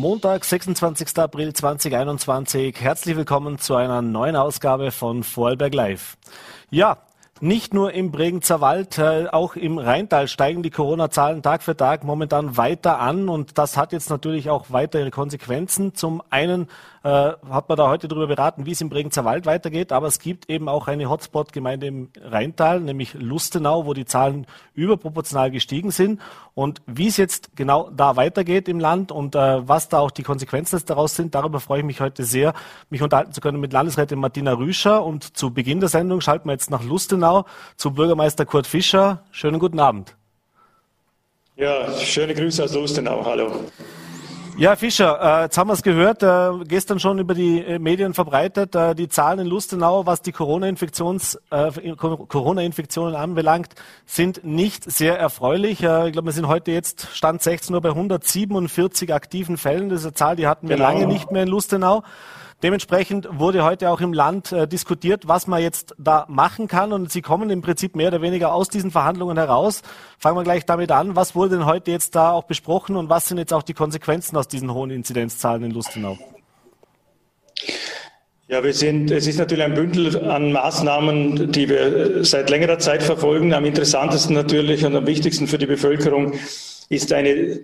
Montag, 26. April 2021. Herzlich willkommen zu einer neuen Ausgabe von Vorarlberg Live. Ja, nicht nur im Bregenzer Wald, äh, auch im Rheintal steigen die Corona-Zahlen Tag für Tag momentan weiter an und das hat jetzt natürlich auch weitere Konsequenzen. Zum einen hat man da heute darüber beraten, wie es im Bregenzer Wald weitergeht, aber es gibt eben auch eine Hotspot-Gemeinde im Rheintal, nämlich Lustenau, wo die Zahlen überproportional gestiegen sind und wie es jetzt genau da weitergeht im Land und äh, was da auch die Konsequenzen daraus sind, darüber freue ich mich heute sehr, mich unterhalten zu können mit Landesrätin Martina Rüscher und zu Beginn der Sendung schalten wir jetzt nach Lustenau zu Bürgermeister Kurt Fischer. Schönen guten Abend. Ja, schöne Grüße aus Lustenau. Hallo. Ja, Fischer, äh, jetzt haben wir es gehört, äh, gestern schon über die äh, Medien verbreitet, äh, die Zahlen in Lustenau, was die Corona-Infektions, äh, Corona-Infektionen anbelangt, sind nicht sehr erfreulich. Ich glaube, wir sind heute jetzt, Stand 16 Uhr, bei 147 aktiven Fällen. Das ist eine Zahl, die hatten wir genau. lange nicht mehr in Lustenau. Dementsprechend wurde heute auch im Land äh, diskutiert, was man jetzt da machen kann. Und Sie kommen im Prinzip mehr oder weniger aus diesen Verhandlungen heraus. Fangen wir gleich damit an. Was wurde denn heute jetzt da auch besprochen und was sind jetzt auch die Konsequenzen aus diesen hohen Inzidenzzahlen in Lustenau? Ja, wir sind, es ist natürlich ein Bündel an Maßnahmen, die wir seit längerer Zeit verfolgen. Am interessantesten natürlich und am wichtigsten für die Bevölkerung ist eine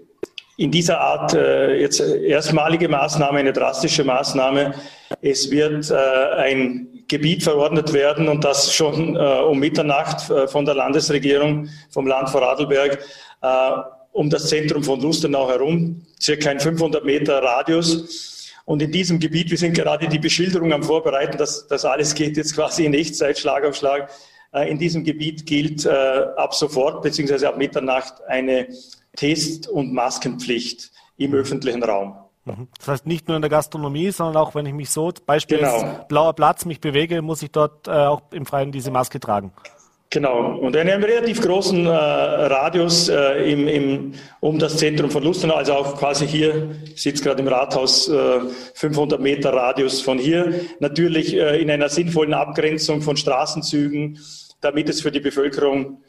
in dieser Art äh, jetzt erstmalige Maßnahme, eine drastische Maßnahme. Es wird äh, ein Gebiet verordnet werden und das schon äh, um Mitternacht äh, von der Landesregierung, vom Land Vorarlberg, äh, um das Zentrum von Lustenau herum, circa ein 500 Meter Radius. Und in diesem Gebiet, wir sind gerade die Beschilderung am Vorbereiten, das, das alles geht jetzt quasi in Echtzeit, Schlag auf Schlag. Äh, in diesem Gebiet gilt ab sofort beziehungsweise ab Mitternacht eine Test- und Maskenpflicht im mhm. öffentlichen Raum. Mhm. Das heißt nicht nur in der Gastronomie, sondern auch wenn ich mich so, Beispiel genau. blauer Platz, mich bewege, muss ich dort äh, auch im Freien diese Maske tragen. Genau, und in einem relativ großen äh, Radius äh, im, im, um das Zentrum von Lustenau, also auch quasi hier, sitzt gerade im Rathaus, äh, 500 Meter Radius von hier, natürlich äh, in einer sinnvollen Abgrenzung von Straßenzügen, damit es für die Bevölkerung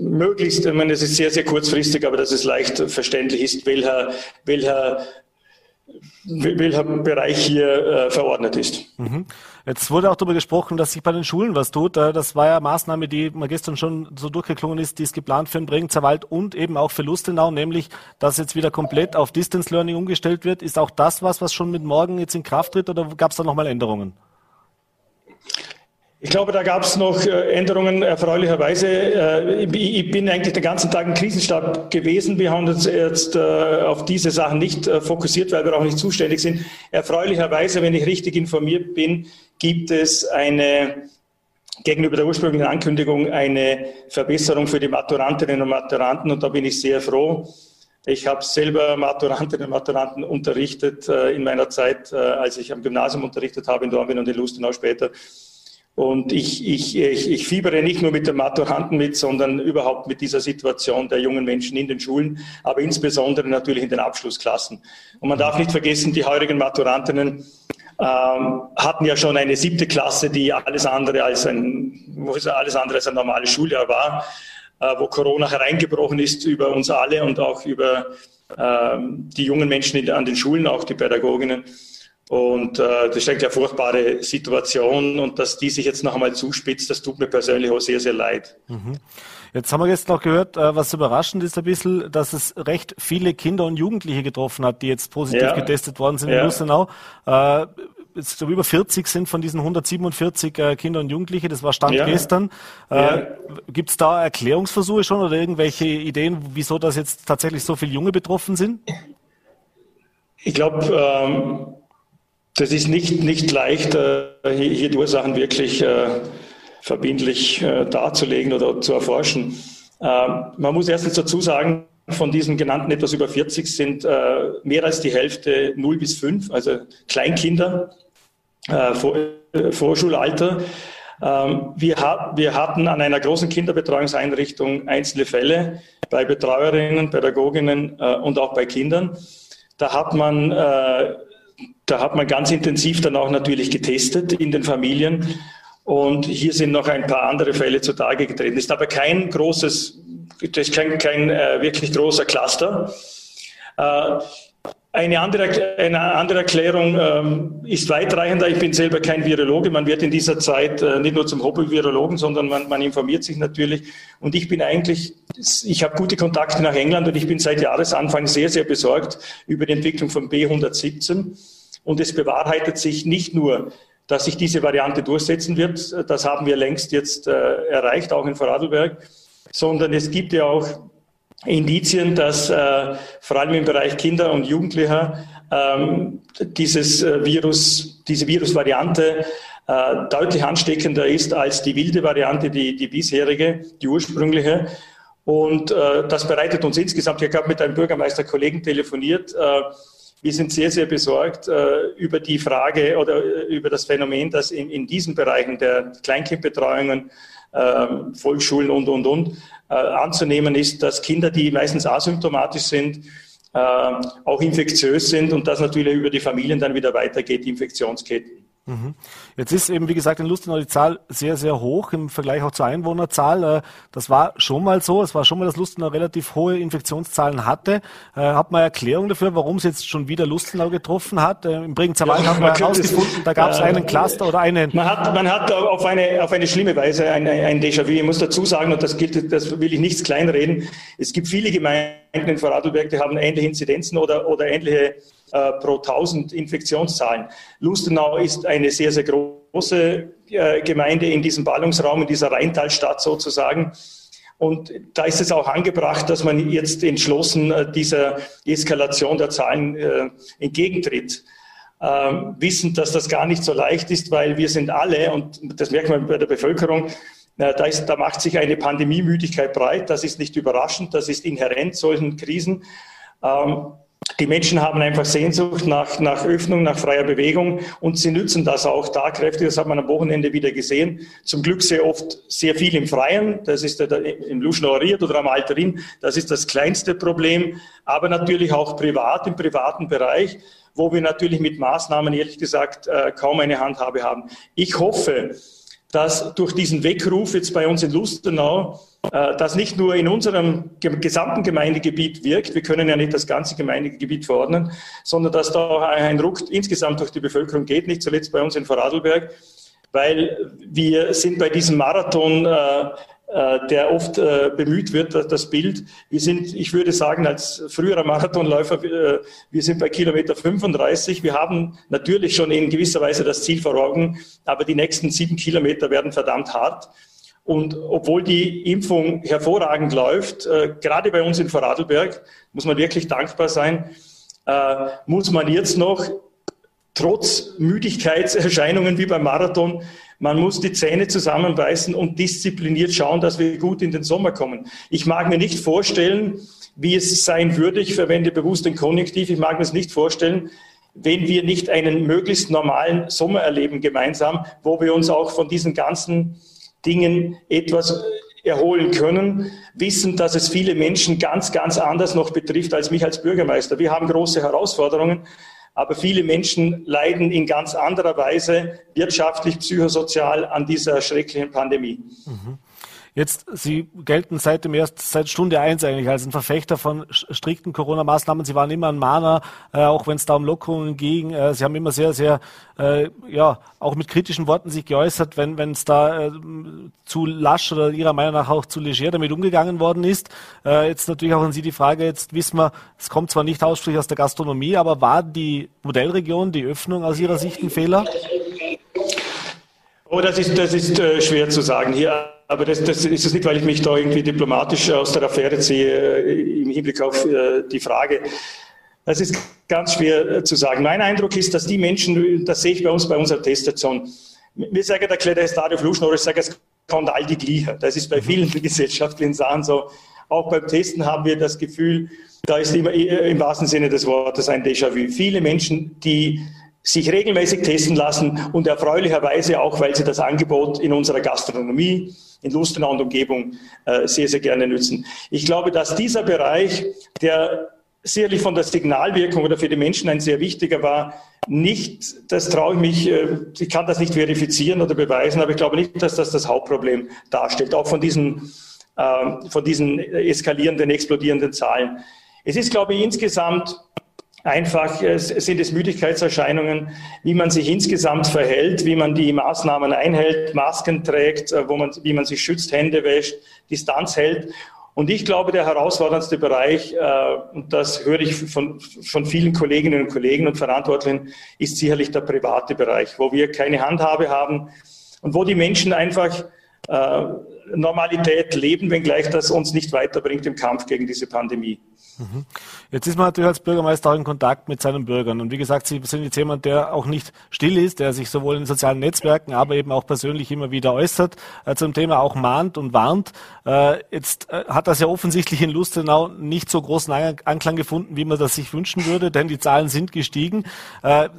möglichst, ich meine, es ist sehr, sehr kurzfristig, aber dass es leicht verständlich ist, welcher, welcher, welcher Bereich hier äh, verordnet ist. Mhm. Jetzt wurde auch darüber gesprochen, dass sich bei den Schulen was tut. Äh, das war ja eine Maßnahme, die man gestern schon so durchgeklungen ist, die ist geplant für den Bregenzer Wald und eben auch für Lustenau, nämlich, dass jetzt wieder komplett auf Distance Learning umgestellt wird. Ist auch das was, was schon mit morgen jetzt in Kraft tritt oder gab es da nochmal Änderungen? Ich glaube, da gab es noch äh, Änderungen erfreulicherweise. Äh, ich bin eigentlich den ganzen Tag im Krisenstab gewesen. Wir haben uns jetzt äh, auf diese Sachen nicht fokussiert, weil wir auch nicht zuständig sind. Erfreulicherweise, wenn ich richtig informiert bin, gibt es eine gegenüber der ursprünglichen Ankündigung eine Verbesserung für die Maturantinnen und Maturanten und da bin ich sehr froh. Ich habe selber Maturantinnen und Maturanten unterrichtet in meiner Zeit, als ich am Gymnasium unterrichtet habe in Dornbirn und in Lustenau später. Und ich, ich, ich, ich fiebere nicht nur mit den Maturanten mit, sondern überhaupt mit dieser Situation der jungen Menschen in den Schulen, aber insbesondere natürlich in den Abschlussklassen. Und man darf nicht vergessen, die heurigen Maturantinnen ähm, hatten ja schon eine siebte Klasse, die alles andere als ein, wo es alles andere als ein normales Schuljahr war, äh, wo Corona hereingebrochen ist über uns alle und auch über äh, die jungen Menschen an den Schulen, auch die Pädagoginnen. Und äh, das ist eigentlich eine furchtbare Situation und dass die sich jetzt noch einmal zuspitzt, das tut mir persönlich auch sehr, sehr leid. Mhm. Jetzt haben wir jetzt noch gehört, äh, was überraschend ist ein bisschen, dass es recht viele Kinder und Jugendliche getroffen hat, die jetzt positiv ja. getestet worden sind ja. in Lustenau. Äh, jetzt so über 40 sind von diesen 147 äh, Kinder und Jugendliche, das war Stand ja. gestern. Äh, ja. Gibt es da Erklärungsversuche schon oder irgendwelche Ideen, wieso das jetzt tatsächlich so viele Junge betroffen sind? Ich glaube, ähm, das ist nicht, nicht leicht, äh, hier die Ursachen wirklich äh, verbindlich äh, darzulegen oder zu erforschen. Man muss erstens dazu sagen, von diesen genannten etwas über 40 sind mehr als die Hälfte 0 bis 5, also Kleinkinder, Vorschulalter. Ähm, wir, hatten an einer großen Kinderbetreuungseinrichtung einzelne Fälle bei Betreuerinnen, Pädagoginnen und auch bei Kindern. Da hat man da hat man ganz intensiv dann auch natürlich getestet in den Familien. Und hier sind noch ein paar andere Fälle zutage getreten. Ist aber kein großes, ist kein, kein äh, wirklich großer Cluster. Äh, Eine andere, eine andere Erklärung ähm, ist weitreichender. Ich bin selber kein Virologe. Man wird in dieser Zeit äh, nicht nur zum Hobby-Virologen, sondern man, man informiert sich natürlich. Und ich bin eigentlich, ich habe gute Kontakte nach England und ich bin seit Jahresanfang sehr, sehr besorgt über die Entwicklung von B117. Und es bewahrheitet sich nicht nur, dass sich diese Variante durchsetzen wird. Das haben wir längst jetzt äh, erreicht, auch in Vorarlberg. Sondern es gibt ja auch Indizien, dass äh, vor allem im Bereich Kinder und Jugendlicher ähm, dieses äh, Virus, diese Virusvariante äh, deutlich ansteckender ist als die wilde Variante, die, die bisherige, die ursprüngliche. Und äh, das bereitet uns insgesamt, ich habe mit einem Bürgermeisterkollegen telefoniert, äh, wir sind sehr, sehr besorgt äh, über die Frage oder äh, über das Phänomen, dass in, in diesen Bereichen der Kleinkindbetreuungen, äh, Volksschulen und, und, und, anzunehmen ist, dass Kinder, die meistens asymptomatisch sind, äh, auch infektiös sind und das natürlich über die Familien dann wieder weitergeht, die Infektionsketten. Mhm. Jetzt ist eben, wie gesagt, in Lustenau die Zahl sehr, sehr hoch im Vergleich auch zur Einwohnerzahl. Äh, das war schon mal so. Es war schon mal, dass Lustenau relativ hohe Infektionszahlen hatte. Äh, hat man Erklärung dafür, warum es jetzt schon wieder Lustenau getroffen hat? Äh, Im Bregenzer Wald ja, haben wir herausgefunden, da gab es einen Cluster oder einen. Man hat, man hat auf eine, auf eine schlimme Weise ein, ein Déjà-vu. Ich muss dazu sagen, und das gilt, das will ich nichts kleinreden. Es gibt viele Gemeinden in Vorarlberg, die haben ähnliche Inzidenzen oder, oder ähnliche äh, pro 1000 Infektionszahlen. Lustenau ist eine sehr, sehr große äh, Gemeinde in diesem Ballungsraum, in dieser Rheintalstadt sozusagen. Und da ist es auch angebracht, dass man jetzt entschlossen äh, dieser Eskalation der Zahlen äh, entgegentritt. Ähm, wissend, dass das gar nicht so leicht ist, weil wir sind alle, und das merkt man bei der Bevölkerung, äh, da, ist, da macht sich eine Pandemiemüdigkeit breit. Das ist nicht überraschend, das ist inhärent solchen Krisen. Ähm, die Menschen haben einfach Sehnsucht nach, nach Öffnung, nach freier Bewegung und sie nützen das auch da kräftig. Das hat man am Wochenende wieder gesehen. Zum Glück sehr oft sehr viel im Freien. Das ist im Luschnauer oder am Alterin. Das ist das kleinste Problem. Aber natürlich auch privat, im privaten Bereich, wo wir natürlich mit Maßnahmen, ehrlich gesagt, äh, kaum eine Handhabe haben. Ich hoffe, dass durch diesen Weckruf jetzt bei uns in Lustenau äh, das nicht nur in unserem gesamten Gemeindegebiet wirkt, wir können ja nicht das ganze Gemeindegebiet verordnen, sondern dass da auch ein Ruck insgesamt durch die Bevölkerung geht, nicht zuletzt bei uns in Vorarlberg, weil wir sind bei diesem Marathon äh, der oft äh, bemüht wird, das Bild. Wir sind, ich würde sagen, als früherer Marathonläufer, äh, wir sind bei Kilometer 35. Wir haben natürlich schon in gewisser Weise das Ziel vor Augen, aber die nächsten sieben Kilometer werden verdammt hart. Und obwohl die Impfung hervorragend läuft, äh, gerade bei uns in Vorarlberg, muss man wirklich dankbar sein, äh, muss man jetzt noch trotz Müdigkeitserscheinungen wie beim Marathon, man muss die Zähne zusammenbeißen und diszipliniert schauen, dass wir gut in den Sommer kommen. Ich mag mir nicht vorstellen, wie es sein würde, ich verwende bewusst den Konjunktiv, ich mag mir es nicht vorstellen, wenn wir nicht einen möglichst normalen Sommer erleben gemeinsam, wo wir uns auch von diesen ganzen Dingen etwas erholen können, wissen, dass es viele Menschen ganz, ganz anders noch betrifft als mich als Bürgermeister. Wir haben große Herausforderungen, aber viele Menschen leiden in ganz anderer Weise wirtschaftlich, psychosozial an dieser schrecklichen Pandemie. Mhm. Jetzt, Sie gelten seit dem ersten, seit Stunde eins eigentlich als ein Verfechter von strikten Corona-Maßnahmen. Sie waren immer ein Mahner, äh, auch wenn es da um Lockerungen ging. Äh, Sie haben immer sehr, sehr, äh, ja, auch mit kritischen Worten sich geäußert, wenn wenn es da äh, zu lasch oder Ihrer Meinung nach auch zu leger damit umgegangen worden ist. Äh, jetzt natürlich auch an Sie die Frage, jetzt wissen wir, es kommt zwar nicht ausschließlich aus der Gastronomie, aber war die Modellregion, die Öffnung aus Ihrer Sicht ein Fehler? Oh, das ist, das ist äh, schwer zu sagen hier. Aber das, das ist es nicht, weil ich mich da irgendwie diplomatisch aus der Affäre ziehe äh, im Hinblick auf äh, die Frage. Das ist ganz schwer äh, zu sagen. Mein Eindruck ist, dass die Menschen, das sehe ich bei uns bei unserer Teststation, wir sagen der Kleider Stadio Fluschen, ich sage, es kommt all die Glieder. Das ist bei mhm. vielen gesellschaftlichen Sachen so. Auch beim Testen haben wir das Gefühl, da ist immer im wahrsten Sinne des Wortes ein Déjà-vu. Viele Menschen, die sich regelmäßig testen lassen und erfreulicherweise auch, weil sie das Angebot in unserer Gastronomie, in Lustenau und Umgebung äh, sehr, sehr gerne nützen. Ich glaube, dass dieser Bereich, der sicherlich von der Signalwirkung oder für die Menschen ein sehr wichtiger war, nicht, das traue ich mich, äh, ich kann das nicht verifizieren oder beweisen, aber ich glaube nicht, dass das das Hauptproblem darstellt, auch von diesen, äh, von diesen eskalierenden, explodierenden Zahlen. Es ist, glaube ich, insgesamt Einfach sind es Müdigkeitserscheinungen, wie man sich insgesamt verhält, wie man die Maßnahmen einhält, Masken trägt, wo man, wie man sich schützt, Hände wäscht, Distanz hält. Und ich glaube, der herausforderndste Bereich, äh, und das höre ich von, von vielen Kolleginnen und Kollegen und Verantwortlichen, ist sicherlich der private Bereich, wo wir keine Handhabe haben und wo die Menschen einfach äh, Normalität leben, wenngleich das uns nicht weiterbringt im Kampf gegen diese Pandemie. Mhm. Jetzt ist man natürlich als Bürgermeister auch in Kontakt mit seinen Bürgern. Und wie gesagt, Sie sind jetzt jemand, der auch nicht still ist, der sich sowohl in sozialen Netzwerken, aber eben auch persönlich immer wieder äußert, äh, zum Thema auch mahnt und warnt. Äh, jetzt äh, hat das ja offensichtlich in Lustenau nicht so großen Anklang gefunden, wie man das sich wünschen würde, denn die Zahlen sind gestiegen. Äh,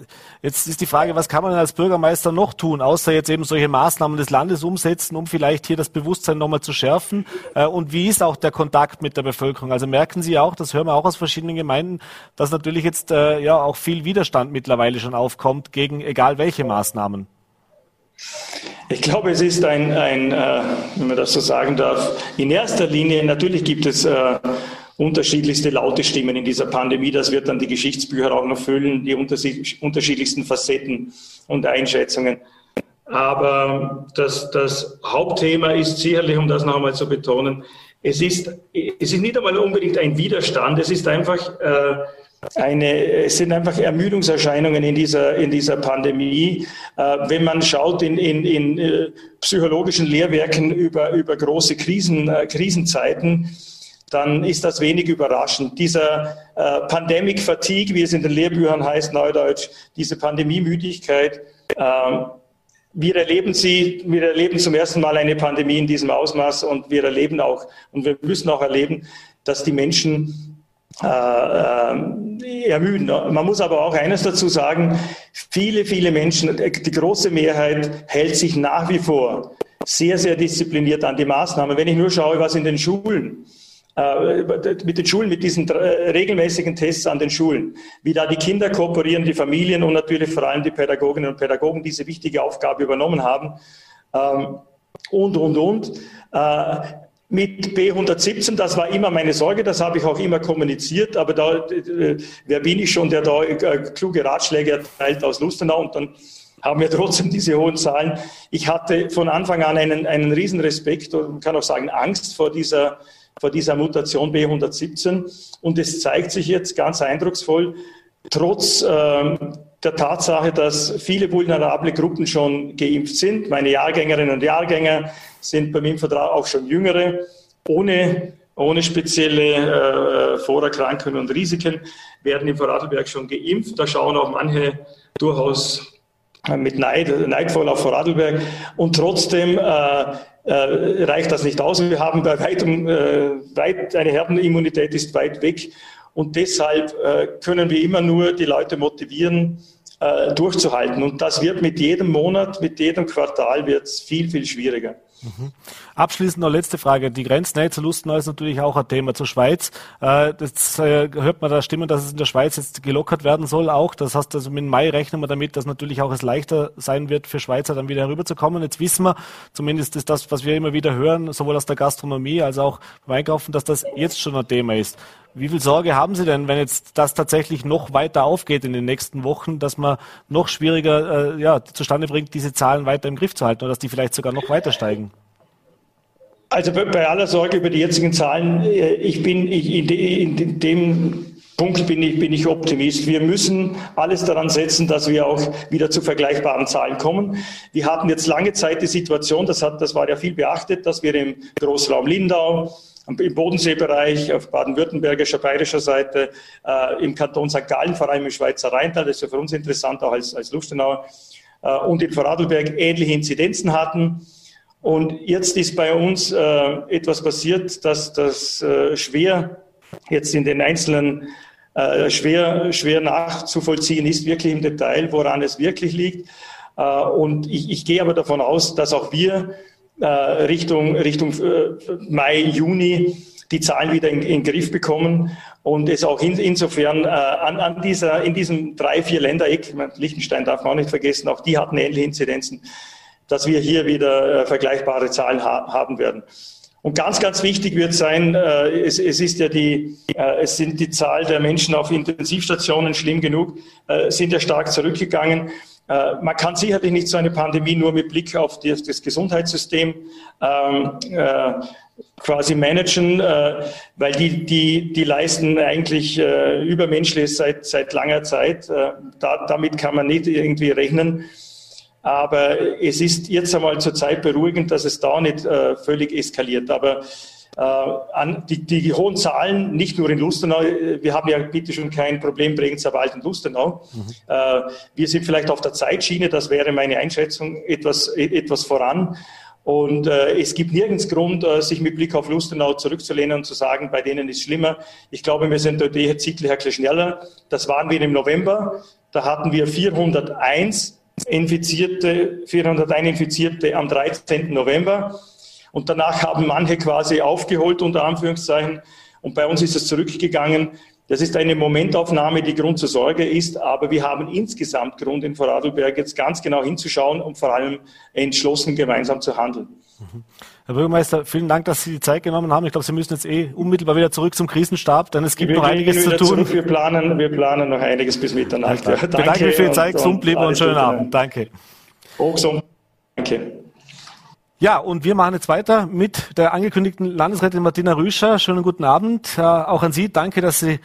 jetzt ist die Frage, was kann man als Bürgermeister noch tun, außer jetzt eben solche Maßnahmen des Landes umsetzen, um vielleicht hier das Bewusstsein nochmal zu schärfen? Äh, und wie ist auch der Kontakt mit der Bevölkerung? Also merken Sie auch, das hören wir auch aus verschiedenen Gemeinden, dass natürlich jetzt äh, ja auch viel Widerstand mittlerweile schon aufkommt gegen egal welche Maßnahmen. Ich glaube, es ist ein, ein äh, wenn man das so sagen darf, in erster Linie, natürlich gibt es äh, unterschiedlichste laute Stimmen in dieser Pandemie. Das wird dann die Geschichtsbücher auch noch füllen, die unterschiedlichsten Facetten und Einschätzungen. Aber das, das Hauptthema ist sicherlich, um das noch einmal zu betonen, es ist, es ist nicht einmal unbedingt ein Widerstand, es ist einfach äh, eine, es sind einfach Ermüdungserscheinungen in dieser, in dieser Pandemie. Äh, wenn man schaut in, in, in äh, psychologischen Lehrwerken über, über große Krisen, äh, Krisenzeiten, dann ist das wenig überraschend. Dieser äh, Pandemic Fatigue, wie es in den Lehrbüchern heißt, Neudeutsch, diese Pandemiemüdigkeit, äh, wir erleben sie, wir erleben zum ersten Mal eine Pandemie in diesem Ausmaß und wir erleben auch und wir müssen auch erleben, dass die Menschen äh, äh, ermüden. Man muss aber auch eines dazu sagen, viele, viele Menschen, die große Mehrheit hält sich nach wie vor sehr, sehr diszipliniert an die Maßnahmen. Wenn ich nur schaue, was in den Schulen äh, mit den Schulen, mit diesen regelmäßigen Tests an den Schulen, wie da die Kinder kooperieren, die Familien und natürlich vor allem die Pädagoginnen und Pädagogen diese wichtige Aufgabe übernommen haben ähm, und, und, und. Äh, mit B117, das war immer meine Sorge, das habe ich auch immer kommuniziert, aber da, äh, wer bin ich schon, der da kluge Ratschläge erteilt aus Lustenau und dann haben wir trotzdem diese hohen Zahlen. Ich hatte von Anfang an einen, einen riesen Respekt und kann auch sagen Angst vor dieser vor dieser Mutation B117. Und es zeigt sich jetzt ganz eindrucksvoll, trotz äh, der Tatsache, dass viele vulnerable Gruppen schon geimpft sind. Meine Jahrgängerinnen und Jahrgänger sind bei mir im Vertrag auch schon jüngere, ohne, ohne spezielle äh, Vorerkrankungen und Risiken, werden im Vorarlberg schon geimpft. Da schauen auch manche durchaus mit Neid, neidvoll auf Vorarlberg. Und trotzdem äh, äh, reicht das nicht aus. Wir haben bei weitem, äh, weit, eine Herdenimmunität ist weit weg. Und deshalb äh, können wir immer nur die Leute motivieren, äh, durchzuhalten. Und das wird mit jedem Monat, mit jedem Quartal wird es viel, viel schwieriger. Mhm. Abschließend noch letzte Frage. Die Grenznähe zu Lustenau ist natürlich auch ein Thema. Zur Schweiz, äh, das äh, hört man da Stimmen, dass es in der Schweiz jetzt gelockert werden soll auch. Das heißt, also mit Mai rechnen wir damit, dass natürlich auch es leichter sein wird für Schweizer dann wieder herüberzukommen. Jetzt wissen wir, zumindest ist das, was wir immer wieder hören, sowohl aus der Gastronomie als auch beim Einkaufen, dass das jetzt schon ein Thema ist. Wie viel Sorge haben Sie denn, wenn jetzt das tatsächlich noch weiter aufgeht in den nächsten Wochen, dass man noch schwieriger äh, ja, zustande bringt, diese Zahlen weiter im Griff zu halten oder dass die vielleicht sogar noch weiter steigen? Also bei aller Sorge über die jetzigen Zahlen, äh, ich bin ich, in dem Punkt bin ich, bin ich Optimist. Wir müssen alles daran setzen, dass wir auch wieder zu vergleichbaren Zahlen kommen. Wir hatten jetzt lange Zeit die Situation, das, hat, das war ja viel beachtet, dass wir im Großraum Lindau, im Bodenseebereich, auf baden-württembergischer, bayerischer Seite, äh, im Kanton St. Gallen, vor allem im Schweizer Rheintal, das ist ja für uns interessant, auch als, als Lustenau, äh, und in Vorarlberg ähnliche Inzidenzen hatten. Und jetzt ist bei uns äh, etwas passiert, dass das äh, schwer jetzt in den einzelnen äh, schwer, schwer nachzuvollziehen ist, wirklich im Detail, woran es wirklich liegt. Äh, und ich, ich gehe aber davon aus, dass auch wir Richtung, Richtung äh, Mai, Juni die Zahlen wieder in, in den Griff bekommen und es auch in, insofern äh, an, an dieser, in diesem drei, vier Ländereck, Liechtenstein darf man auch nicht vergessen, auch die hatten ähnliche Inzidenzen, dass wir hier wieder äh, vergleichbare Zahlen ha haben werden. Und ganz, ganz wichtig wird sein, äh, es, es, ist ja die, äh, es sind die Zahl der Menschen auf Intensivstationen schlimm genug, äh, sind ja stark zurückgegangen. Äh, man kann sicherlich nicht so eine Pandemie nur mit Blick auf das Gesundheitssystem ähm, äh, quasi managen, äh, weil die, die, die leisten eigentlich Übermenschliches seit, seit langer Zeit. Da, damit kann man nicht irgendwie rechnen. Aber es ist jetzt einmal zurzeit beruhigend, dass es da nicht völlig eskaliert. Aber an die, die, hohen Zahlen, nicht nur in Lustenau, äh, wir haben ja bitte schon kein Problem Bregenzer Wald und Lustenau. Mhm. Äh, wir sind vielleicht auf der Zeitschiene, das wäre meine Einschätzung, etwas, etwas voran. Und äh, es gibt nirgends Grund, äh, sich mit Blick auf Lustenau zurückzulehnen und zu sagen, bei denen ist schlimmer. Ich glaube, wir sind dort eher bisschen schneller. Das waren wir im November. Da hatten wir 401 Infizierte, 401 Infizierte am 13. November. Und danach haben manche quasi aufgeholt, unter Anführungszeichen. Und bei uns ist es zurückgegangen. Das ist eine Momentaufnahme, die Grund zur Sorge ist, aber wir haben insgesamt Grund in Vorarlberg jetzt ganz genau hinzuschauen und vor allem entschlossen gemeinsam zu handeln. Mhm. Herr Bürgermeister, vielen Dank, dass Sie die Zeit genommen haben. Ich glaube, Sie müssen jetzt eh unmittelbar wieder zurück zum Krisenstab, denn es gibt wir noch einiges zu tun. Zurück. Wir planen, wir planen noch einiges bis Mitternacht. Ja, danke. Bedanke mich für die Zeit, gesund bleiben und schönen Abend. Danke. Auch gesund. Danke. Ja, und wir machen jetzt weiter mit der angekündigten Landesrätin Martina Rüscher. Schönen guten Abend. Äh, auch an Sie. Danke, dass Sie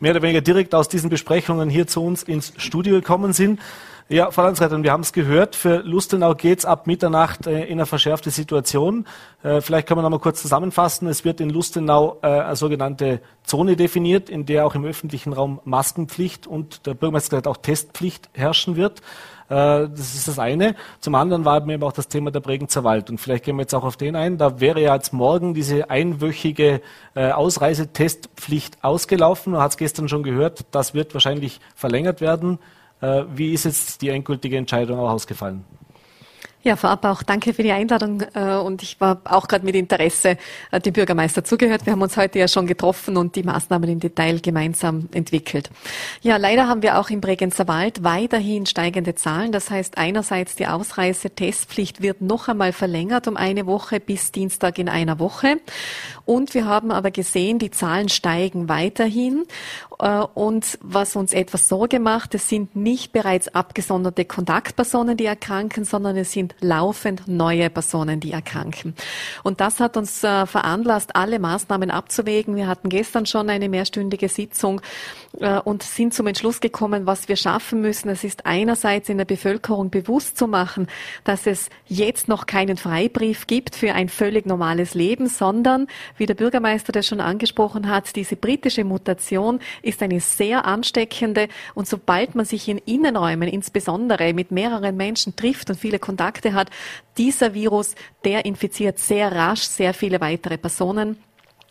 mehr oder weniger direkt aus diesen Besprechungen hier zu uns ins Studio gekommen sind. Ja, Frau Landesrätin, wir haben es gehört, für Lustenau geht's ab Mitternacht äh, in eine verschärfte Situation. Äh, vielleicht können wir noch mal kurz zusammenfassen. Es wird in Lustenau äh, eine sogenannte Zone definiert, in der auch im öffentlichen Raum Maskenpflicht und der Bürgermeister hat auch Testpflicht herrschen wird. Äh, das ist das eine. Zum anderen war eben auch das Thema der Bregenzer Wald. Und vielleicht gehen wir jetzt auch auf den ein. Da wäre ja jetzt morgen diese einwöchige äh, Ausreisetestpflicht ausgelaufen. Man hat es gestern schon gehört. Das wird wahrscheinlich verlängert werden. Äh, wie ist jetzt die endgültige Entscheidung auch ausgefallen? Ja, vorab auch danke für die Einladung äh, und ich war auch gerade mit Interesse äh, dem Bürgermeister zugehört. Wir haben uns heute ja schon getroffen und die Maßnahmen im Detail gemeinsam entwickelt. Ja, leider haben wir auch im Bregenzer Wald weiterhin steigende Zahlen. Das heißt, einerseits die Ausreisetestpflicht wird noch einmal verlängert um eine Woche bis Dienstag in einer Woche. Und wir haben aber gesehen, die Zahlen steigen weiterhin. Äh, und was uns etwas Sorge macht, es sind nicht bereits abgesonderte Kontaktpersonen, die erkranken, sondern es sind laufend neue Personen, die erkranken. Und das hat uns äh, veranlasst, alle Maßnahmen abzuwägen. Wir hatten gestern schon eine mehrstündige Sitzung äh, und sind zum Entschluss gekommen, was wir schaffen müssen. Es ist einerseits in der Bevölkerung bewusst zu machen, dass es jetzt noch keinen Freibrief gibt für ein völlig normales Leben, sondern, wie der Bürgermeister das schon angesprochen hat, diese britische Mutation ist eine sehr ansteckende und sobald man sich in Innenräumen insbesondere mit mehreren Menschen trifft und viele Kontakte hat, dieser Virus, der infiziert sehr rasch sehr viele weitere Personen.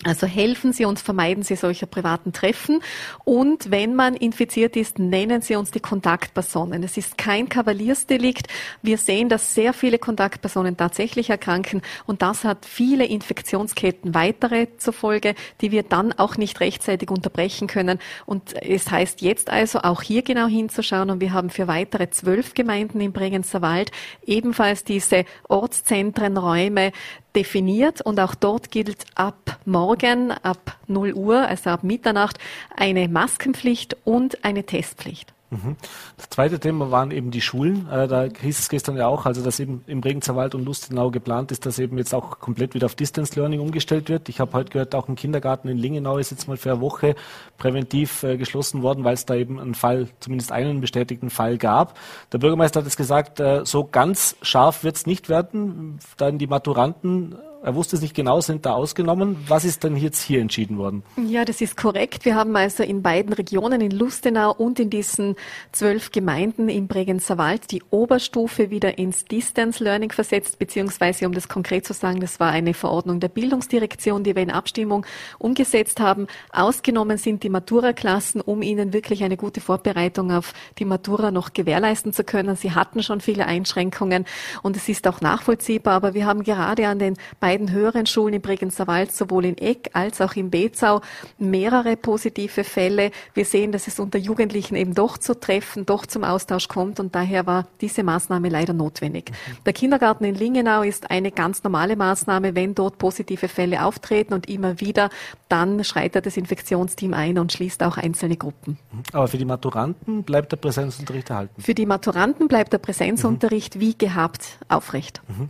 Also helfen Sie uns, vermeiden Sie solche privaten Treffen. Und wenn man infiziert ist, nennen Sie uns die Kontaktpersonen. Es ist kein Kavaliersdelikt. Wir sehen, dass sehr viele Kontaktpersonen tatsächlich erkranken. Und das hat viele Infektionsketten weitere zur Folge, die wir dann auch nicht rechtzeitig unterbrechen können. Und es heißt jetzt also auch hier genau hinzuschauen. Und wir haben für weitere zwölf Gemeinden im Bregenzer Wald ebenfalls diese Ortszentren, Räume definiert und auch dort gilt ab morgen, ab 0 Uhr, also ab Mitternacht, eine Maskenpflicht und eine Testpflicht. Mhm. Das zweite Thema waren eben die Schulen. Äh, da hieß es gestern ja auch, also dass eben im Regenzerwald und Lustenau geplant ist, dass eben jetzt auch komplett wieder auf Distance Learning umgestellt wird. Ich habe heute gehört, auch ein Kindergarten in Lingenau ist jetzt mal für eine Woche präventiv äh, geschlossen worden, weil es da eben einen Fall, zumindest einen bestätigten Fall gab. Der Bürgermeister hat es gesagt, äh, so ganz scharf wird es nicht werden. Dann die Maturanten er wusste es nicht genau, sind da ausgenommen. Was ist denn jetzt hier entschieden worden? Ja, das ist korrekt. Wir haben also in beiden Regionen, in Lustenau und in diesen zwölf Gemeinden im Bregenzer Wald, die Oberstufe wieder ins Distance Learning versetzt, beziehungsweise, um das konkret zu sagen, das war eine Verordnung der Bildungsdirektion, die wir in Abstimmung umgesetzt haben. Ausgenommen sind die Matura-Klassen, um ihnen wirklich eine gute Vorbereitung auf die Matura noch gewährleisten zu können. Sie hatten schon viele Einschränkungen und es ist auch nachvollziehbar, aber wir haben gerade an den beiden beiden höheren Schulen in Bregenzer Wald, sowohl in Eck als auch in Bezau, mehrere positive Fälle. Wir sehen, dass es unter Jugendlichen eben doch zu Treffen, doch zum Austausch kommt und daher war diese Maßnahme leider notwendig. Der Kindergarten in Lingenau ist eine ganz normale Maßnahme. Wenn dort positive Fälle auftreten und immer wieder, dann schreitet das Infektionsteam ein und schließt auch einzelne Gruppen. Aber für die Maturanten bleibt der Präsenzunterricht erhalten? Für die Maturanten bleibt der Präsenzunterricht mhm. wie gehabt aufrecht. Mhm.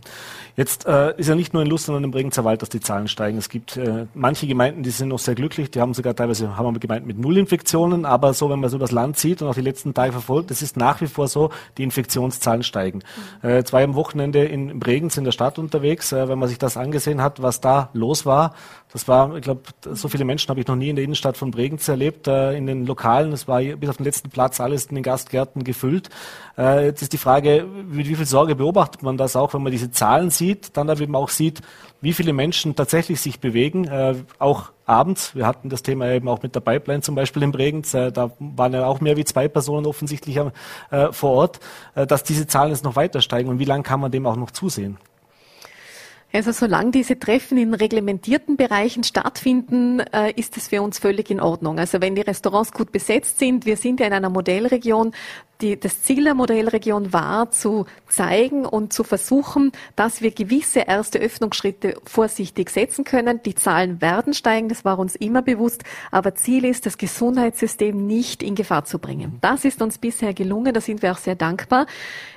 Jetzt äh, ist ja nicht nur in Lustern und im Bregenzer Wald, dass die Zahlen steigen. Es gibt äh, manche Gemeinden, die sind noch sehr glücklich. Die haben sogar teilweise haben wir gemeint mit Nullinfektionen. Aber so, wenn man so das Land sieht und auch die letzten Tage verfolgt, es ist nach wie vor so, die Infektionszahlen steigen. Mhm. Äh, ich am Wochenende in Bregenz in der Stadt unterwegs. Äh, wenn man sich das angesehen hat, was da los war, das war, ich glaube, so viele Menschen habe ich noch nie in der Innenstadt von Bregenz erlebt. In den Lokalen, es war bis auf den letzten Platz alles in den Gastgärten gefüllt. Äh, jetzt ist die Frage, mit wie viel Sorge beobachtet man das auch, wenn man diese Zahlen sieht, dann eben auch sieht, wie viele Menschen tatsächlich sich bewegen, äh, auch abends. Wir hatten das Thema eben auch mit der Pipeline zum Beispiel in Bregenz. Äh, da waren ja auch mehr wie zwei Personen offensichtlich vor Ort, dass diese Zahlen jetzt noch weiter steigen. Und wie lange kann man dem auch noch zusehen? Also solange diese Treffen in reglementierten Bereichen stattfinden, äh, ist es für uns völlig in Ordnung. Also wenn die Restaurants gut besetzt sind, wir sind ja in einer Modellregion, die, das Ziel der Modellregion war, zu zeigen und zu versuchen, dass wir gewisse erste Öffnungsschritte vorsichtig setzen können. Die Zahlen werden steigen, das war uns immer bewusst, aber Ziel ist, das Gesundheitssystem nicht in Gefahr zu bringen. Das ist uns bisher gelungen, da sind wir auch sehr dankbar.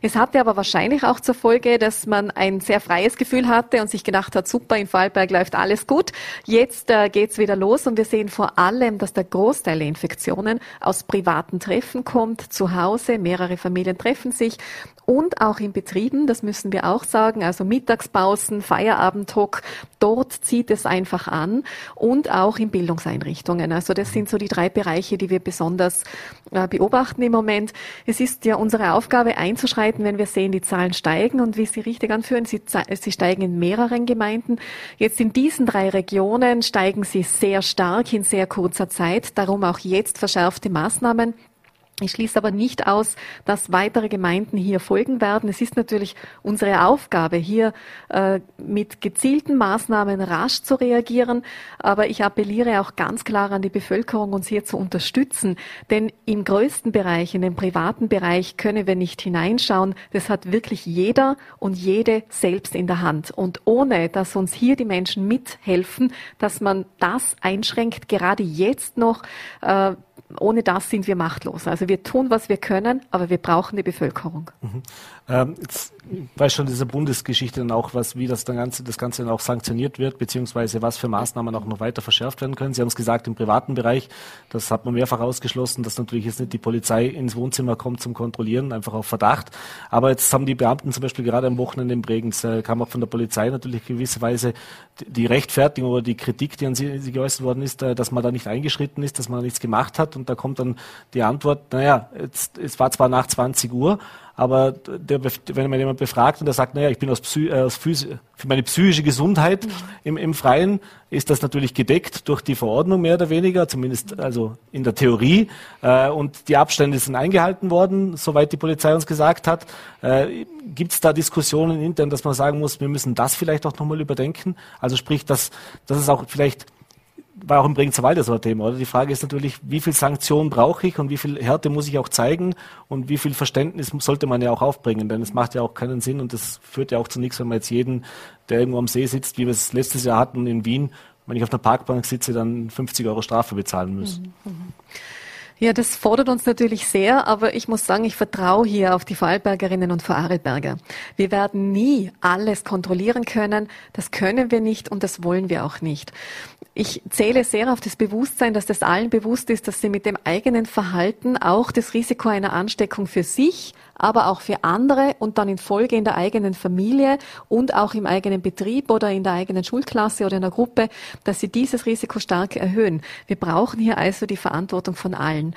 Es hatte aber wahrscheinlich auch zur Folge, dass man ein sehr freies Gefühl hatte und sich gedacht hat, super, in Vorarlberg läuft alles gut. Jetzt äh, geht's wieder los und wir sehen vor allem, dass der Großteil der Infektionen aus privaten Treffen kommt, zu Hause mehrere Familien treffen sich und auch in Betrieben, das müssen wir auch sagen, also Mittagspausen, Feierabendhock, dort zieht es einfach an und auch in Bildungseinrichtungen. Also das sind so die drei Bereiche, die wir besonders äh, beobachten im Moment. Es ist ja unsere Aufgabe einzuschreiten, wenn wir sehen, die Zahlen steigen und wie Sie richtig anführen, sie, sie steigen in mehreren Gemeinden. Jetzt in diesen drei Regionen steigen sie sehr stark in sehr kurzer Zeit, darum auch jetzt verschärfte Maßnahmen. Ich schließe aber nicht aus, dass weitere Gemeinden hier folgen werden. Es ist natürlich unsere Aufgabe, hier äh, mit gezielten Maßnahmen rasch zu reagieren. Aber ich appelliere auch ganz klar an die Bevölkerung, uns hier zu unterstützen. Denn im größten Bereich, in den privaten Bereich, können wir nicht hineinschauen. Das hat wirklich jeder und jede selbst in der Hand. Und ohne, dass uns hier die Menschen mithelfen, dass man das einschränkt, gerade jetzt noch, äh, ohne das sind wir machtlos. Also wir tun, was wir können, aber wir brauchen die Bevölkerung. Mhm. Ähm, jetzt weiß schon diese Bundesgeschichte dann auch, was, wie das, dann Ganze, das Ganze dann auch sanktioniert wird, beziehungsweise was für Maßnahmen auch noch weiter verschärft werden können. Sie haben es gesagt, im privaten Bereich, das hat man mehrfach ausgeschlossen, dass natürlich jetzt nicht die Polizei ins Wohnzimmer kommt zum Kontrollieren, einfach auf Verdacht. Aber jetzt haben die Beamten zum Beispiel gerade am Wochenende in Bregenz, äh, kam auch von der Polizei natürlich gewisserweise die Rechtfertigung oder die Kritik, die an sie, sie geäußert worden ist, äh, dass man da nicht eingeschritten ist, dass man nichts gemacht hat. Und da kommt dann die Antwort, naja, jetzt, es war zwar nach 20 Uhr, aber der, wenn man jemand befragt und der sagt, naja, ich bin aus, Psy, äh, aus für meine psychische Gesundheit mhm. im, im Freien, ist das natürlich gedeckt durch die Verordnung mehr oder weniger, zumindest also in der Theorie. Äh, und die Abstände sind eingehalten worden, soweit die Polizei uns gesagt hat. Äh, Gibt es da Diskussionen intern, dass man sagen muss, wir müssen das vielleicht auch nochmal überdenken? Also sprich, dass, dass es auch vielleicht war auch im Bregenzer Wald so ein Thema, oder? Die Frage ist natürlich, wie viel Sanktionen brauche ich und wie viel Härte muss ich auch zeigen und wie viel Verständnis sollte man ja auch aufbringen, denn es macht ja auch keinen Sinn und das führt ja auch zu nichts, wenn man jetzt jeden, der irgendwo am See sitzt, wie wir es letztes Jahr hatten in Wien, wenn ich auf einer Parkbank sitze, dann 50 Euro Strafe bezahlen muss. Mhm. Mhm. Ja, das fordert uns natürlich sehr, aber ich muss sagen, ich vertraue hier auf die Vorarlbergerinnen und Vorarlberger. Wir werden nie alles kontrollieren können. Das können wir nicht und das wollen wir auch nicht. Ich zähle sehr auf das Bewusstsein, dass das allen bewusst ist, dass sie mit dem eigenen Verhalten auch das Risiko einer Ansteckung für sich, aber auch für andere und dann in Folge in der eigenen Familie und auch im eigenen Betrieb oder in der eigenen Schulklasse oder in der Gruppe, dass sie dieses Risiko stark erhöhen. Wir brauchen hier also die Verantwortung von allen.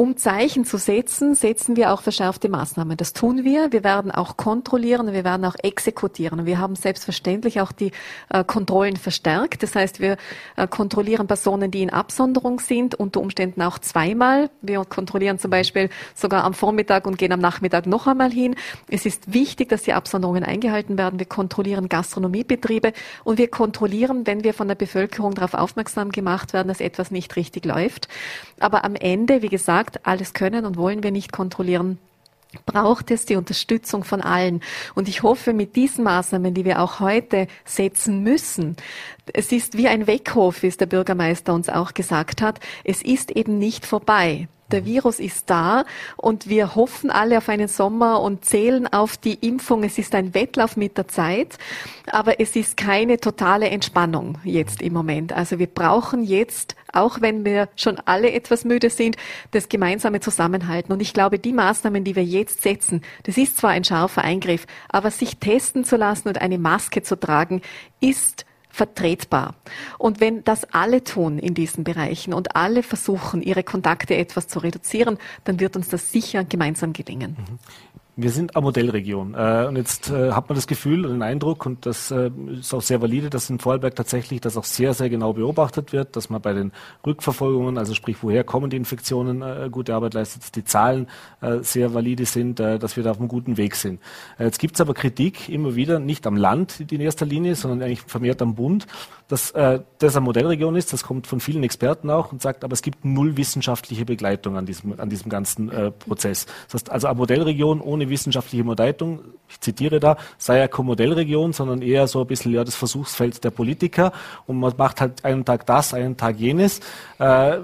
Um Zeichen zu setzen, setzen wir auch verschärfte Maßnahmen. Das tun wir. Wir werden auch kontrollieren, wir werden auch exekutieren. Wir haben selbstverständlich auch die äh, Kontrollen verstärkt. Das heißt, wir äh, kontrollieren Personen, die in Absonderung sind, unter Umständen auch zweimal. Wir kontrollieren zum Beispiel sogar am Vormittag und gehen am Nachmittag noch einmal hin. Es ist wichtig, dass die Absonderungen eingehalten werden. Wir kontrollieren Gastronomiebetriebe und wir kontrollieren, wenn wir von der Bevölkerung darauf aufmerksam gemacht werden, dass etwas nicht richtig läuft. Aber am Ende, wie gesagt, gesagt, alles können und wollen wir nicht kontrollieren braucht es die Unterstützung von allen. Und ich hoffe, mit diesen Maßnahmen, die wir auch heute setzen müssen, es ist wie ein Weckruf, wie es der Bürgermeister uns auch gesagt hat, es ist eben nicht vorbei. Der Virus ist da und wir hoffen alle auf einen Sommer und zählen auf die Impfung. Es ist ein Wettlauf mit der Zeit, aber es ist keine totale Entspannung jetzt im Moment. Also wir brauchen jetzt, auch wenn wir schon alle etwas müde sind, das gemeinsame Zusammenhalten. Und ich glaube, die Maßnahmen, die wir jetzt setzen, das ist zwar ein scharfer Eingriff, aber sich testen zu lassen und eine Maske zu tragen, ist vertretbar. Und wenn das alle tun in diesen Bereichen und alle versuchen, ihre Kontakte etwas zu reduzieren, dann wird uns das sicher gemeinsam gelingen. Mhm. Wir sind eine Modellregion. Äh, und jetzt äh, hat man das Gefühl und den Eindruck, und das äh, ist auch sehr valide, dass in Vorarlberg tatsächlich das auch sehr, sehr genau beobachtet wird, dass man bei den Rückverfolgungen, also sprich, woher kommen die Infektionen, äh, gute Arbeit leistet, dass die Zahlen äh, sehr valide sind, äh, dass wir da auf einem guten Weg sind. jetzt gibt es aber Kritik immer wieder, nicht am Land in erster Linie, sondern eigentlich vermehrt am Bund, dass das eine Modellregion ist. Das kommt von vielen Experten auch und sagt, aber es gibt null wissenschaftliche Begleitung an diesem, an diesem ganzen Prozess. Das heißt, also eine Modellregion ohne wissenschaftliche Modellleitung, ich zitiere da, sei ja keine Modellregion, sondern eher so ein bisschen ja, das Versuchsfeld der Politiker und man macht halt einen Tag das, einen Tag jenes. Äh,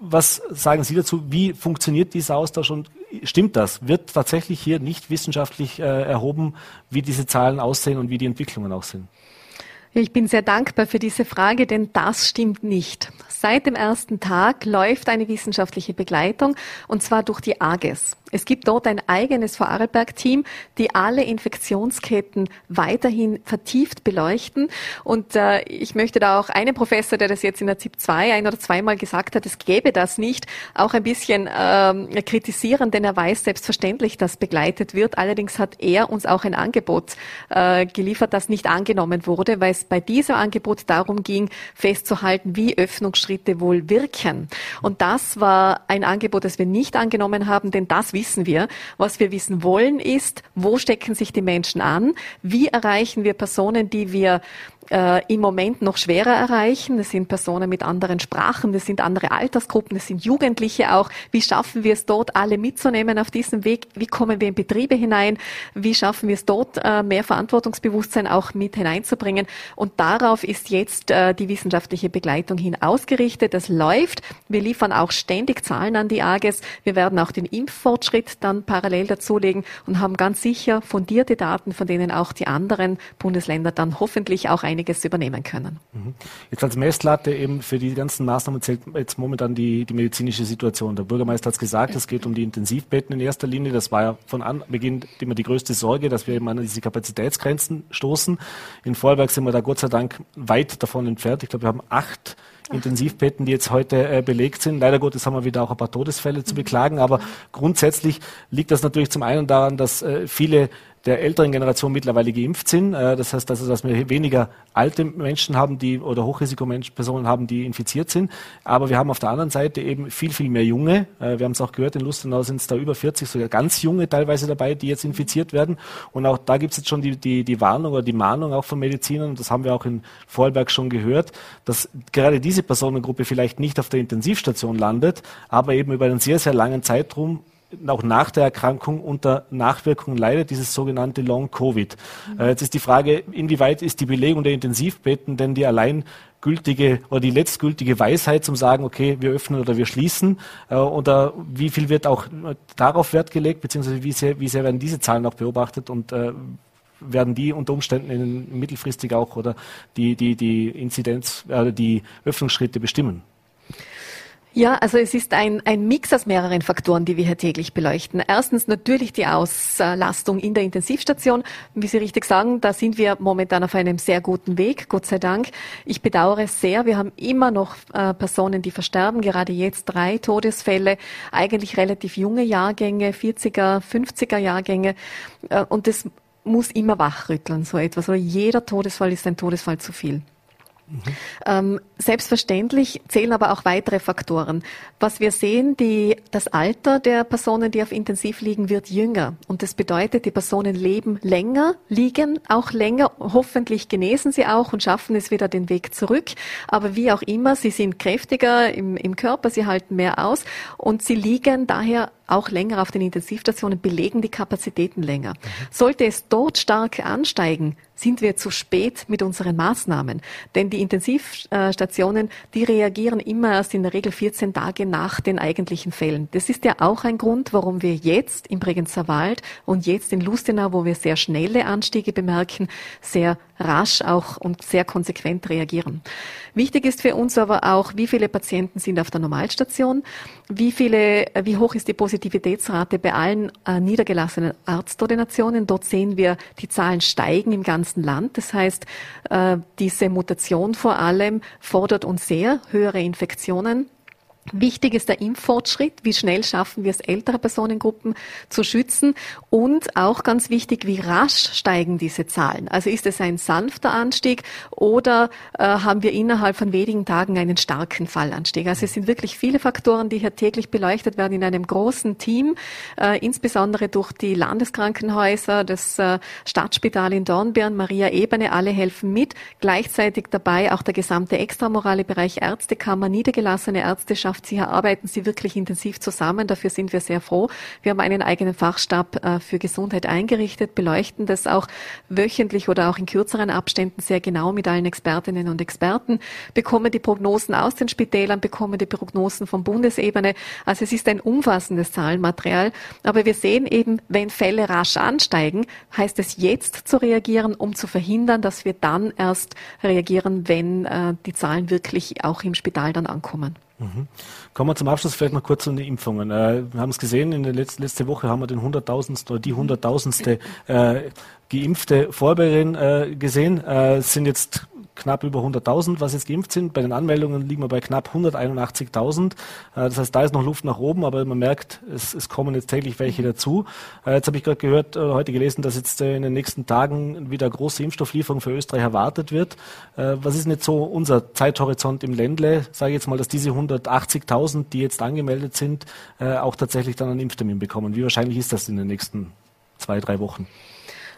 was sagen Sie dazu? Wie funktioniert dieser Austausch und stimmt das? Wird tatsächlich hier nicht wissenschaftlich äh, erhoben, wie diese Zahlen aussehen und wie die Entwicklungen aussehen? Ich bin sehr dankbar für diese Frage, denn das stimmt nicht. Seit dem ersten Tag läuft eine wissenschaftliche Begleitung und zwar durch die AGES. Es gibt dort ein eigenes Vorarlberg-Team, die alle Infektionsketten weiterhin vertieft beleuchten. Und äh, ich möchte da auch einen Professor, der das jetzt in der ZIP 2 ein oder zweimal gesagt hat, es gäbe das nicht, auch ein bisschen äh, kritisieren, denn er weiß selbstverständlich, dass begleitet wird. Allerdings hat er uns auch ein Angebot äh, geliefert, das nicht angenommen wurde, weil es bei diesem Angebot darum ging, festzuhalten, wie Öffnungsschritte wohl wirken. Und das war ein Angebot, das wir nicht angenommen haben, denn das wissen wir. Was wir wissen wollen ist, wo stecken sich die Menschen an? Wie erreichen wir Personen, die wir äh, im Moment noch schwerer erreichen. Das sind Personen mit anderen Sprachen, das sind andere Altersgruppen, das sind Jugendliche auch. Wie schaffen wir es dort, alle mitzunehmen auf diesem Weg? Wie kommen wir in Betriebe hinein? Wie schaffen wir es dort, äh, mehr Verantwortungsbewusstsein auch mit hineinzubringen? Und darauf ist jetzt äh, die wissenschaftliche Begleitung hin ausgerichtet. Das läuft. Wir liefern auch ständig Zahlen an die AGES. Wir werden auch den Impffortschritt dann parallel dazulegen und haben ganz sicher fundierte Daten, von denen auch die anderen Bundesländer dann hoffentlich auch ein einiges übernehmen können. Mhm. Jetzt als Messlatte eben für die ganzen Maßnahmen zählt jetzt momentan die, die medizinische Situation. Der Bürgermeister hat es gesagt, es geht um die Intensivbetten in erster Linie. Das war ja von Anbeginn immer die größte Sorge, dass wir eben an diese Kapazitätsgrenzen stoßen. In Vorarlberg sind wir da Gott sei Dank weit davon entfernt. Ich glaube, wir haben acht Intensivbetten, die jetzt heute äh, belegt sind. Leider Gottes haben wir wieder auch ein paar Todesfälle zu beklagen, aber grundsätzlich liegt das natürlich zum einen daran, dass äh, viele der älteren Generation mittlerweile geimpft sind. Äh, das heißt, also, dass wir weniger alte Menschen haben, die oder Hochrisikopersonen haben, die infiziert sind. Aber wir haben auf der anderen Seite eben viel, viel mehr Junge. Äh, wir haben es auch gehört, in Lustenau sind es da über 40, sogar ganz junge teilweise dabei, die jetzt infiziert werden. Und auch da gibt es jetzt schon die, die, die Warnung oder die Mahnung auch von Medizinern, und das haben wir auch in Vorarlberg schon gehört, dass gerade diese Personengruppe vielleicht nicht auf der Intensivstation landet, aber eben über einen sehr, sehr langen Zeitraum auch nach der Erkrankung unter Nachwirkungen leidet, dieses sogenannte Long-Covid. Mhm. Äh, jetzt ist die Frage, inwieweit ist die Belegung der Intensivbetten denn die allein gültige oder die letztgültige Weisheit zum sagen, okay, wir öffnen oder wir schließen? Äh, oder wie viel wird auch darauf Wert gelegt, beziehungsweise wie sehr, wie sehr werden diese Zahlen auch beobachtet und äh, werden die unter Umständen in, mittelfristig auch oder die, die, die Inzidenz, äh, die Öffnungsschritte bestimmen? Ja, also es ist ein, ein Mix aus mehreren Faktoren, die wir hier täglich beleuchten. Erstens natürlich die Auslastung in der Intensivstation. Wie Sie richtig sagen, da sind wir momentan auf einem sehr guten Weg, Gott sei Dank. Ich bedauere es sehr. Wir haben immer noch äh, Personen, die versterben. Gerade jetzt drei Todesfälle, eigentlich relativ junge Jahrgänge, 40er, 50er Jahrgänge. Äh, und das muss immer wachrütteln, so etwas. Oder jeder Todesfall ist ein Todesfall zu viel. Mhm. Selbstverständlich zählen aber auch weitere Faktoren. Was wir sehen, die, das Alter der Personen, die auf Intensiv liegen, wird jünger. Und das bedeutet, die Personen leben länger, liegen auch länger. Hoffentlich genesen sie auch und schaffen es wieder den Weg zurück. Aber wie auch immer, sie sind kräftiger im, im Körper, sie halten mehr aus und sie liegen daher auch länger auf den Intensivstationen, belegen die Kapazitäten länger. Sollte es dort stark ansteigen, sind wir zu spät mit unseren Maßnahmen. Denn die Intensivstationen, die reagieren immer erst in der Regel 14 Tage nach den eigentlichen Fällen. Das ist ja auch ein Grund, warum wir jetzt im Bregenzer Wald und jetzt in Lustenau, wo wir sehr schnelle Anstiege bemerken, sehr rasch auch und sehr konsequent reagieren. Wichtig ist für uns aber auch, wie viele Patienten sind auf der Normalstation, wie viele, wie hoch ist die Positivitätsrate bei allen äh, niedergelassenen Arztordinationen. Dort sehen wir, die Zahlen steigen im ganzen Land. Das heißt, äh, diese Mutation vor allem fordert uns sehr höhere Infektionen Wichtig ist der Impffortschritt. Wie schnell schaffen wir es, ältere Personengruppen zu schützen? Und auch ganz wichtig, wie rasch steigen diese Zahlen? Also ist es ein sanfter Anstieg oder äh, haben wir innerhalb von wenigen Tagen einen starken Fallanstieg? Also es sind wirklich viele Faktoren, die hier täglich beleuchtet werden in einem großen Team, äh, insbesondere durch die Landeskrankenhäuser, das äh, Stadtspital in Dornbirn, Maria Ebene, alle helfen mit. Gleichzeitig dabei auch der gesamte extramorale Bereich Ärztekammer, niedergelassene Ärzteschaft, Wissenschaft. Sie arbeiten Sie wirklich intensiv zusammen. Dafür sind wir sehr froh. Wir haben einen eigenen Fachstab äh, für Gesundheit eingerichtet, beleuchten das auch wöchentlich oder auch in kürzeren Abständen sehr genau mit allen Expertinnen und Experten, bekommen die Prognosen aus den Spitälern, bekommen die Prognosen von Bundesebene. Also es ist ein umfassendes Zahlenmaterial. Aber wir sehen eben, wenn Fälle rasch ansteigen, heißt es jetzt zu reagieren, um zu verhindern, dass wir dann erst reagieren, wenn äh, die Zahlen wirklich auch im Spital dann ankommen. Mhm. Kommen wir zum Abschluss vielleicht noch kurz um die Impfungen. Äh, wir haben es gesehen, in der letzten letzte Woche haben wir den hunderttausendsten oder die hunderttausendste äh, geimpfte Vorbergerin äh, gesehen. Äh, sind jetzt knapp über 100.000, was jetzt geimpft sind. Bei den Anmeldungen liegen wir bei knapp 181.000. Äh, das heißt, da ist noch Luft nach oben, aber man merkt, es, es kommen jetzt täglich welche dazu. Äh, jetzt habe ich gerade gehört, oder heute gelesen, dass jetzt äh, in den nächsten Tagen wieder große Impfstofflieferung für Österreich erwartet wird. Was ist jetzt so unser Zeithorizont im Ländle? Sage ich jetzt mal, dass diese 180.000, die jetzt angemeldet sind, auch tatsächlich dann einen Impftermin bekommen. Wie wahrscheinlich ist das in den nächsten zwei, drei Wochen?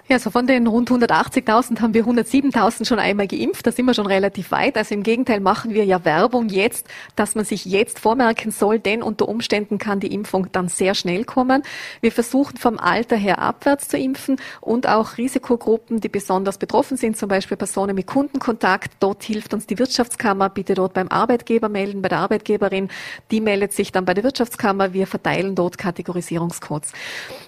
Ja, so von den rund 180.000 haben wir 107.000 schon einmal geimpft. Da sind wir schon relativ weit. Also im Gegenteil machen wir ja Werbung jetzt, dass man sich jetzt vormerken soll, denn unter Umständen kann die Impfung dann sehr schnell kommen. Wir versuchen vom Alter her abwärts zu impfen und auch Risikogruppen, die besonders betroffen sind, zum Beispiel Personen mit Kundenkontakt. Dort hilft uns die Wirtschaftskammer. Bitte dort beim Arbeitgeber melden, bei der Arbeitgeberin. Die meldet sich dann bei der Wirtschaftskammer. Wir verteilen dort Kategorisierungscodes.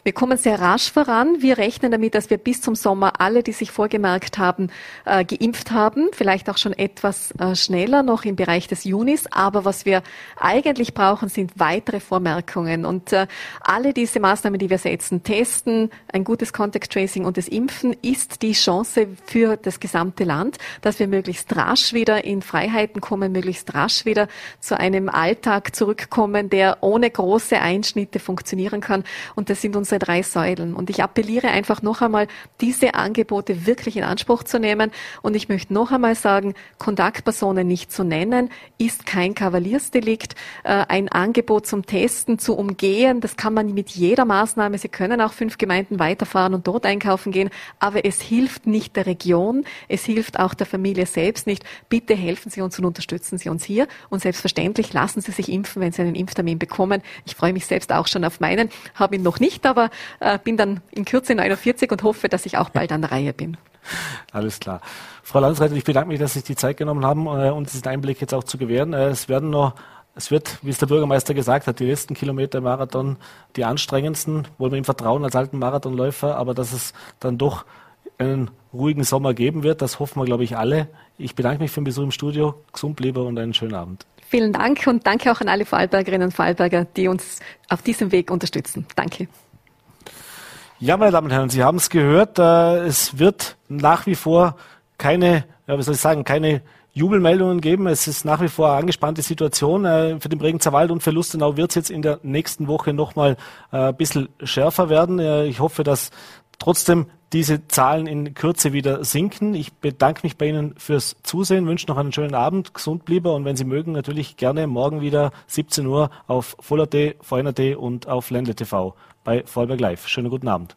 Wir kommen sehr rasch voran. Wir rechnen damit, dass wir bis zum Sommer alle, die sich vorgemerkt haben, äh, geimpft haben. Vielleicht auch schon etwas äh, schneller noch im Bereich des Junis. Aber was wir eigentlich brauchen, sind weitere Vormerkungen. Und äh, alle diese Maßnahmen, die wir setzen, testen, ein gutes Contact Tracing und das Impfen ist die Chance für das gesamte Land, dass wir möglichst rasch wieder in Freiheiten kommen, möglichst rasch wieder zu einem Alltag zurückkommen, der ohne große Einschnitte funktionieren kann. Und das sind unsere drei Säulen. Und ich appelliere einfach noch einmal, diese Angebote wirklich in Anspruch zu nehmen. Und ich möchte noch einmal sagen, Kontaktpersonen nicht zu nennen, ist kein Kavaliersdelikt. Äh, ein Angebot zum Testen zu umgehen, das kann man mit jeder Maßnahme. Sie können auch fünf Gemeinden weiterfahren und dort einkaufen gehen. Aber es hilft nicht der Region. Es hilft auch der Familie selbst nicht. Bitte helfen Sie uns und unterstützen Sie uns hier. Und selbstverständlich lassen Sie sich impfen, wenn Sie einen Impftermin bekommen. Ich freue mich selbst auch schon auf meinen. Habe ihn noch nicht, aber äh, bin dann in Kürze 49 und hoffe, dass ich auch bald an der Reihe bin. Alles klar. Frau Landesrätin, ich bedanke mich, dass Sie sich die Zeit genommen haben, äh, uns diesen Einblick jetzt auch zu gewähren. Äh, es werden noch es wird, wie es der Bürgermeister gesagt hat, die letzten Kilometer im Marathon die anstrengendsten, wohl wir ihm vertrauen als alten Marathonläufer, aber dass es dann doch einen ruhigen Sommer geben wird. Das hoffen wir, glaube ich, alle. Ich bedanke mich für den Besuch im Studio. Gesund bleiben und einen schönen Abend. Vielen Dank und danke auch an alle Vorarlbergerinnen und Vorarlberger, die uns auf diesem Weg unterstützen. Danke. Ja, meine Damen und Herren, Sie haben es gehört. Äh, es wird nach wie vor keine, ja, wie soll ich sagen, keine Jubelmeldungen geben. Es ist nach wie vor eine angespannte Situation. Äh, für den Bregenzer Wald und für Lustenau wird es jetzt in der nächsten Woche nochmal äh, ein bisschen schärfer werden. Ich hoffe, dass trotzdem diese Zahlen in Kürze wieder sinken. Ich bedanke mich bei Ihnen fürs Zusehen, wünsche noch einen schönen Abend, gesund bleiben und wenn Sie mögen, natürlich gerne morgen wieder 17 Uhr auf Full.at, VNAT und auf Ländle TV bei Vollberg Live. Schönen guten Abend.